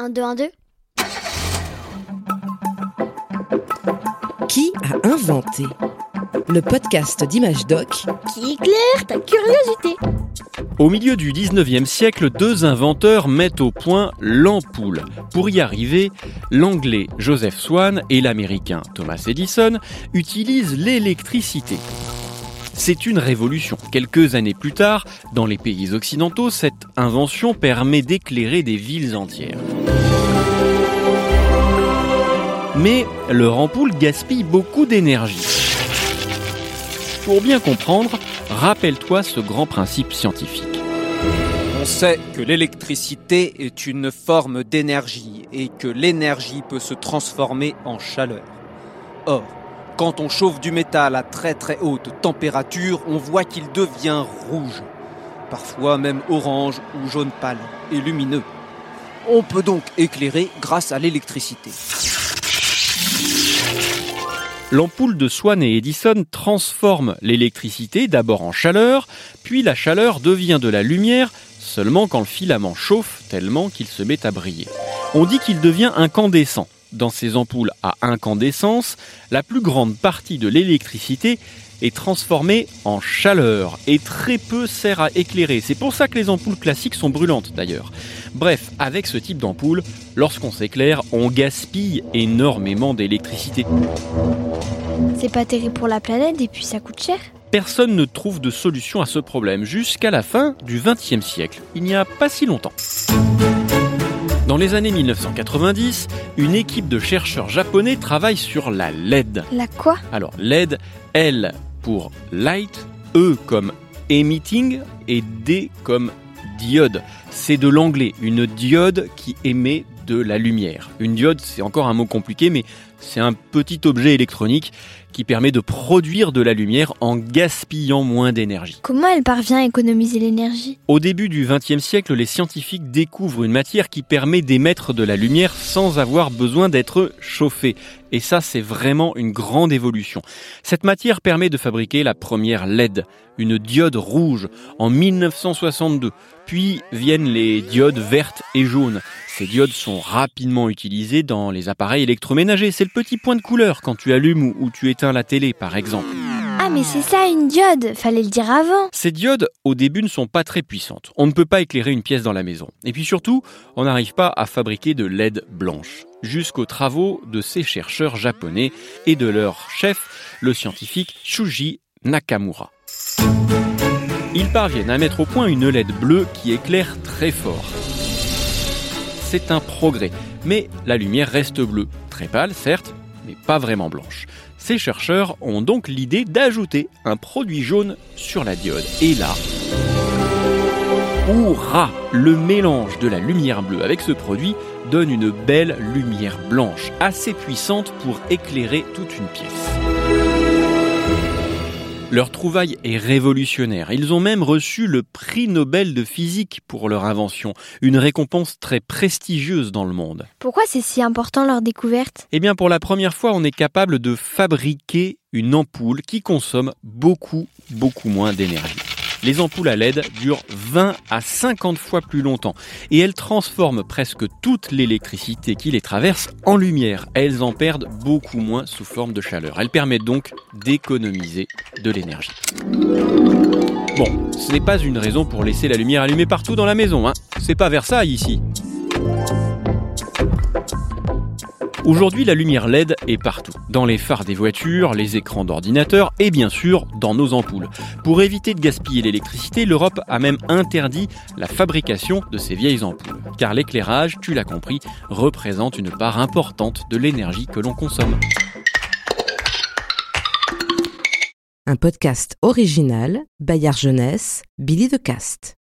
1, 2, 1, 2. Qui a inventé Le podcast d'Image Doc Qui éclaire ta curiosité. Au milieu du 19e siècle, deux inventeurs mettent au point l'ampoule. Pour y arriver, l'anglais Joseph Swan et l'américain Thomas Edison utilisent l'électricité. C'est une révolution. Quelques années plus tard, dans les pays occidentaux, cette invention permet d'éclairer des villes entières. Mais leur ampoule gaspille beaucoup d'énergie. Pour bien comprendre, rappelle-toi ce grand principe scientifique. On sait que l'électricité est une forme d'énergie et que l'énergie peut se transformer en chaleur. Or, quand on chauffe du métal à très très haute température, on voit qu'il devient rouge, parfois même orange ou jaune pâle et lumineux. On peut donc éclairer grâce à l'électricité. L'ampoule de Swan et Edison transforme l'électricité d'abord en chaleur, puis la chaleur devient de la lumière seulement quand le filament chauffe tellement qu'il se met à briller. On dit qu'il devient incandescent. Dans ces ampoules à incandescence, la plus grande partie de l'électricité est transformée en chaleur et très peu sert à éclairer. C'est pour ça que les ampoules classiques sont brûlantes d'ailleurs. Bref, avec ce type d'ampoule, lorsqu'on s'éclaire, on gaspille énormément d'électricité. C'est pas terrible pour la planète et puis ça coûte cher. Personne ne trouve de solution à ce problème jusqu'à la fin du XXe siècle, il n'y a pas si longtemps. Dans les années 1990, une équipe de chercheurs japonais travaille sur la LED. La quoi? Alors LED, L pour light, E comme emitting et D comme diode. C'est de l'anglais, une diode qui émet de la lumière. Une diode, c'est encore un mot compliqué, mais c'est un petit objet électronique qui permet de produire de la lumière en gaspillant moins d'énergie. Comment elle parvient à économiser l'énergie? Au début du XXe siècle, les scientifiques découvrent une matière qui permet d'émettre de la lumière sans avoir besoin d'être chauffée. Et ça, c'est vraiment une grande évolution. Cette matière permet de fabriquer la première LED, une diode rouge, en 1962. Puis viennent les diodes vertes et jaunes. Ces diodes sont rapidement utilisées dans les appareils électroménagers. C'est le petit point de couleur quand tu allumes ou tu éteins la télé, par exemple. Ah mais c'est ça une diode, fallait le dire avant. Ces diodes, au début, ne sont pas très puissantes. On ne peut pas éclairer une pièce dans la maison. Et puis surtout, on n'arrive pas à fabriquer de LED blanche. Jusqu'aux travaux de ces chercheurs japonais et de leur chef, le scientifique Shuji Nakamura. Ils parviennent à mettre au point une LED bleue qui éclaire très fort. C'est un progrès, mais la lumière reste bleue, très pâle certes, pas vraiment blanche. Ces chercheurs ont donc l'idée d'ajouter un produit jaune sur la diode. Et là, Hurrah Le mélange de la lumière bleue avec ce produit donne une belle lumière blanche, assez puissante pour éclairer toute une pièce. Leur trouvaille est révolutionnaire. Ils ont même reçu le prix Nobel de physique pour leur invention, une récompense très prestigieuse dans le monde. Pourquoi c'est si important leur découverte? Eh bien, pour la première fois, on est capable de fabriquer une ampoule qui consomme beaucoup, beaucoup moins d'énergie. Les ampoules à LED durent 20 à 50 fois plus longtemps et elles transforment presque toute l'électricité qui les traverse en lumière. Elles en perdent beaucoup moins sous forme de chaleur. Elles permettent donc d'économiser de l'énergie. Bon, ce n'est pas une raison pour laisser la lumière allumée partout dans la maison, hein. C'est pas Versailles ici. Aujourd'hui, la lumière LED est partout, dans les phares des voitures, les écrans d'ordinateur et bien sûr dans nos ampoules. Pour éviter de gaspiller l'électricité, l'Europe a même interdit la fabrication de ces vieilles ampoules. Car l'éclairage, tu l'as compris, représente une part importante de l'énergie que l'on consomme. Un podcast original, Bayard Jeunesse, Billy de Cast.